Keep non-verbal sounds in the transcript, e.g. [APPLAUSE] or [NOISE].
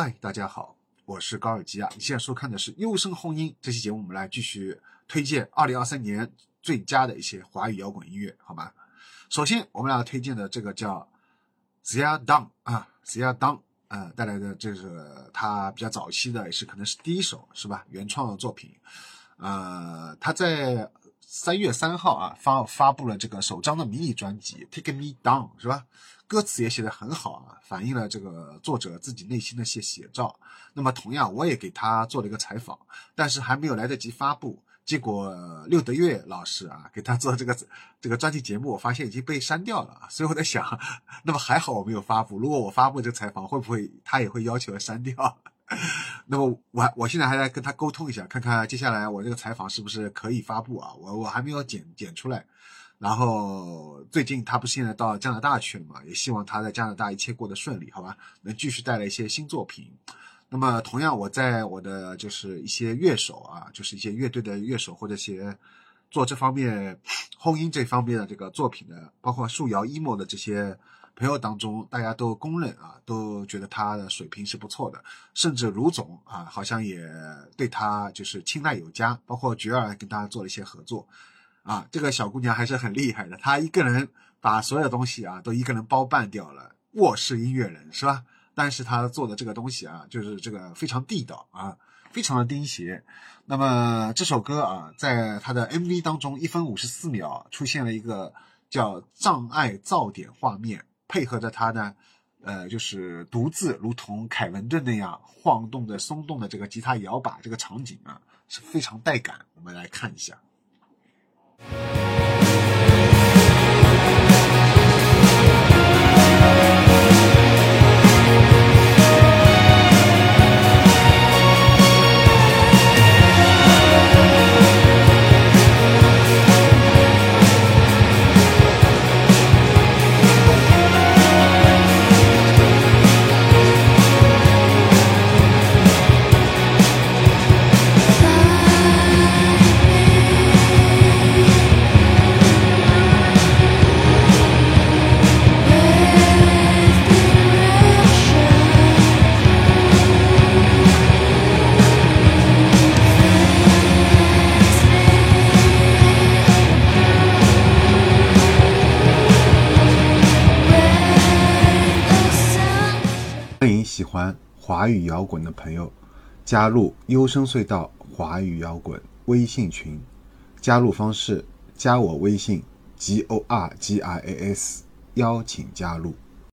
嗨，大家好，我是高尔基啊。你现在收看的是《优声轰音》这期节目，我们来继续推荐二零二三年最佳的一些华语摇滚音乐，好吗？首先，我们俩推荐的这个叫 Zia Dang 啊，Zia Dang 呃带来的这是他比较早期的，也是可能是第一首是吧？原创的作品。呃，他在三月三号啊发发布了这个首张的迷你专辑《Take Me Down》，是吧？歌词也写得很好啊，反映了这个作者自己内心的一些写照。那么同样，我也给他做了一个采访，但是还没有来得及发布。结果六德月老师啊给他做这个这个专题节目，我发现已经被删掉了。所以我在想，[LAUGHS] 那么还好我没有发布。如果我发布这个采访，会不会他也会要求删掉？那么我我现在还在跟他沟通一下，看看接下来我这个采访是不是可以发布啊？我我还没有剪剪出来。然后最近他不是现在到加拿大去了嘛？也希望他在加拿大一切过得顺利，好吧？能继续带来一些新作品。那么同样，我在我的就是一些乐手啊，就是一些乐队的乐手或者些做这方面 [SNIFFS] 轰音这方面的这个作品的，包括树摇 emo 的这些朋友当中，大家都公认啊，都觉得他的水平是不错的。甚至卢总啊，好像也对他就是青睐有加，包括菊儿跟他做了一些合作。啊，这个小姑娘还是很厉害的，她一个人把所有东西啊都一个人包办掉了，卧室音乐人是吧？但是她做的这个东西啊，就是这个非常地道啊，非常的钉鞋。那么这首歌啊，在她的 MV 当中，一分五十四秒出现了一个叫障碍噪点画面，配合着他呢，呃，就是独自如同凯文顿那样晃动的、松动的这个吉他摇把，这个场景啊是非常带感。我们来看一下。欢迎喜欢华语摇滚的朋友加入优声隧道华语摇滚微信群，加入方式加我微信 g o r g i a s，邀请加入。